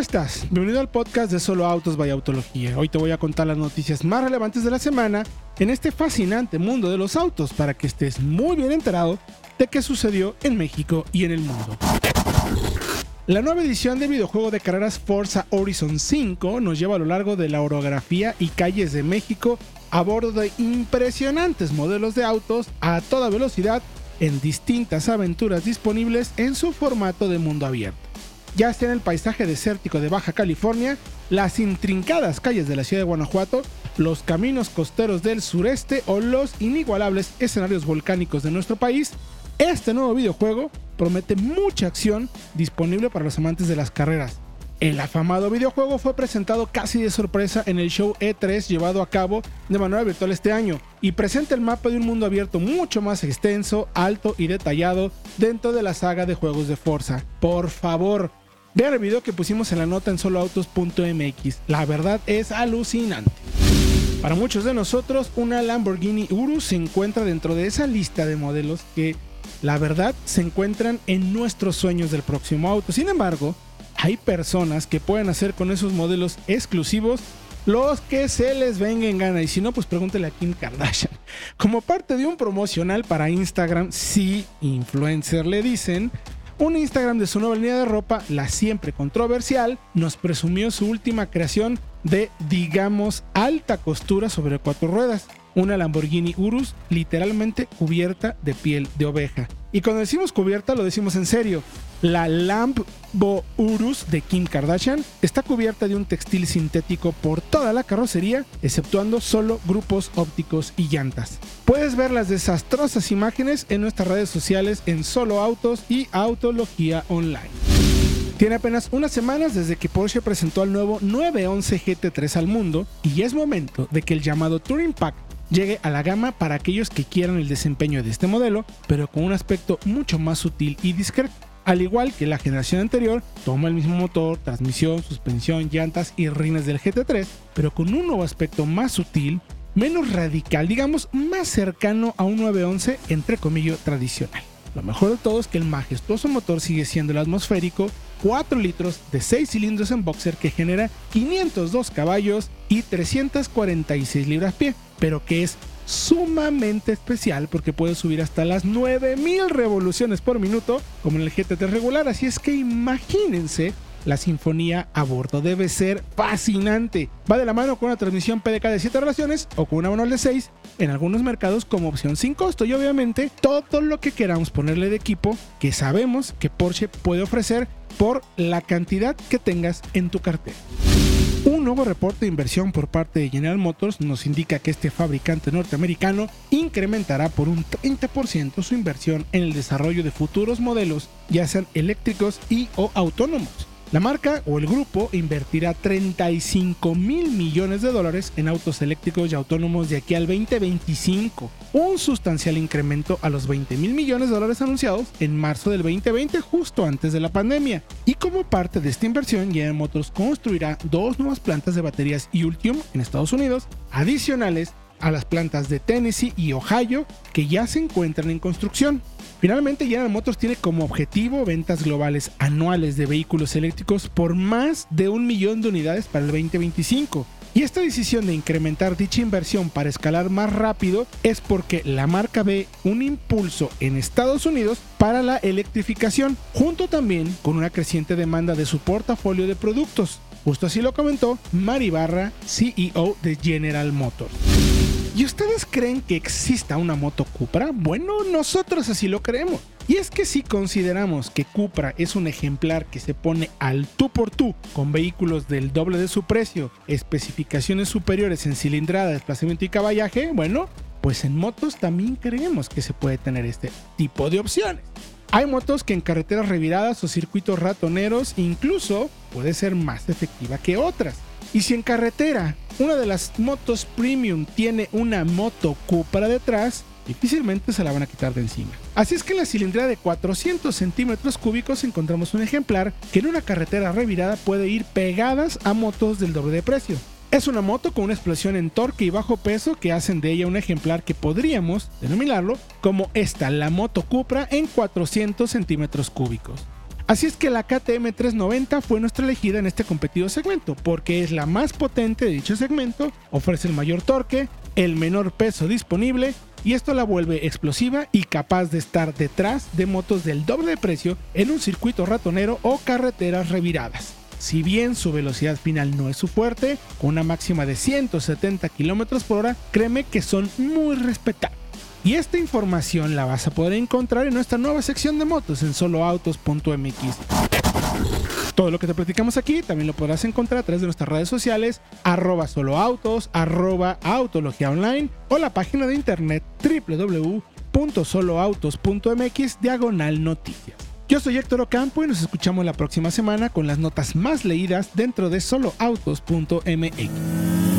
estás? Bienvenido al podcast de Solo Autos by Autología. Hoy te voy a contar las noticias más relevantes de la semana en este fascinante mundo de los autos para que estés muy bien enterado de qué sucedió en México y en el mundo. La nueva edición del videojuego de carreras Forza Horizon 5 nos lleva a lo largo de la orografía y calles de México a bordo de impresionantes modelos de autos a toda velocidad en distintas aventuras disponibles en su formato de mundo abierto. Ya sea en el paisaje desértico de Baja California, las intrincadas calles de la ciudad de Guanajuato, los caminos costeros del sureste o los inigualables escenarios volcánicos de nuestro país, este nuevo videojuego promete mucha acción disponible para los amantes de las carreras. El afamado videojuego fue presentado casi de sorpresa en el show E3 llevado a cabo de manera virtual este año y presenta el mapa de un mundo abierto mucho más extenso, alto y detallado dentro de la saga de juegos de Forza. Por favor, vean el video que pusimos en la nota en soloautos.mx. La verdad es alucinante. Para muchos de nosotros, una Lamborghini Urus se encuentra dentro de esa lista de modelos que la verdad se encuentran en nuestros sueños del próximo auto. Sin embargo, hay personas que pueden hacer con esos modelos exclusivos los que se les venga en gana. Y si no, pues pregúntele a Kim Kardashian. Como parte de un promocional para Instagram, sí, influencer le dicen, un Instagram de su nueva línea de ropa, la siempre controversial, nos presumió su última creación de, digamos, alta costura sobre cuatro ruedas una Lamborghini Urus literalmente cubierta de piel de oveja. Y cuando decimos cubierta lo decimos en serio. La Lambo Urus de Kim Kardashian está cubierta de un textil sintético por toda la carrocería, exceptuando solo grupos ópticos y llantas. Puedes ver las desastrosas imágenes en nuestras redes sociales en Solo Autos y Autología Online. Tiene apenas unas semanas desde que Porsche presentó el nuevo 911 GT3 al mundo y es momento de que el llamado Touring Pack llegue a la gama para aquellos que quieran el desempeño de este modelo, pero con un aspecto mucho más sutil y discreto. Al igual que la generación anterior, toma el mismo motor, transmisión, suspensión, llantas y rines del GT3, pero con un nuevo aspecto más sutil, menos radical, digamos más cercano a un 911 entre comillas tradicional. Lo mejor de todo es que el majestuoso motor sigue siendo el atmosférico, 4 litros de 6 cilindros en boxer que genera 502 caballos y 346 libras-pie, pero que es sumamente especial porque puede subir hasta las 9000 revoluciones por minuto como en el GT3 regular, así es que imagínense la sinfonía a bordo debe ser fascinante. Va de la mano con una transmisión PDK de 7 relaciones o con una manual de 6 en algunos mercados como opción sin costo y obviamente todo lo que queramos ponerle de equipo que sabemos que Porsche puede ofrecer por la cantidad que tengas en tu cartera. Nuevo reporte de inversión por parte de General Motors nos indica que este fabricante norteamericano incrementará por un 30% su inversión en el desarrollo de futuros modelos, ya sean eléctricos y o autónomos. La marca o el grupo invertirá 35 mil millones de dólares en autos eléctricos y autónomos de aquí al 2025, un sustancial incremento a los 20 mil millones de dólares anunciados en marzo del 2020 justo antes de la pandemia. Y como parte de esta inversión, General Motors construirá dos nuevas plantas de baterías Ultium en Estados Unidos, adicionales a las plantas de Tennessee y Ohio que ya se encuentran en construcción. Finalmente, General Motors tiene como objetivo ventas globales anuales de vehículos eléctricos por más de un millón de unidades para el 2025. Y esta decisión de incrementar dicha inversión para escalar más rápido es porque la marca ve un impulso en Estados Unidos para la electrificación, junto también con una creciente demanda de su portafolio de productos. Justo así lo comentó Mari Barra, CEO de General Motors. ¿Y ustedes creen que exista una moto Cupra? Bueno, nosotros así lo creemos. Y es que si consideramos que Cupra es un ejemplar que se pone al tú por tú con vehículos del doble de su precio, especificaciones superiores en cilindrada, desplazamiento y caballaje, bueno, pues en motos también creemos que se puede tener este tipo de opciones. Hay motos que en carreteras reviradas o circuitos ratoneros incluso puede ser más efectiva que otras. Y si en carretera una de las motos premium tiene una moto Cupra detrás, difícilmente se la van a quitar de encima. Así es que en la cilindrada de 400 centímetros cúbicos encontramos un ejemplar que en una carretera revirada puede ir pegadas a motos del doble de precio. Es una moto con una explosión en torque y bajo peso que hacen de ella un ejemplar que podríamos denominarlo como esta, la moto Cupra en 400 centímetros cúbicos. Así es que la KTM 390 fue nuestra elegida en este competido segmento, porque es la más potente de dicho segmento, ofrece el mayor torque, el menor peso disponible y esto la vuelve explosiva y capaz de estar detrás de motos del doble de precio en un circuito ratonero o carreteras reviradas. Si bien su velocidad final no es su fuerte, con una máxima de 170 km por hora, créeme que son muy respetables. Y esta información la vas a poder encontrar en nuestra nueva sección de motos en soloautos.mx. Todo lo que te platicamos aquí también lo podrás encontrar a través de nuestras redes sociales, arroba soloautos, arroba autología online o la página de internet www.soloautos.mx diagonal noticias. Yo soy Héctor Ocampo y nos escuchamos la próxima semana con las notas más leídas dentro de soloautos.mx.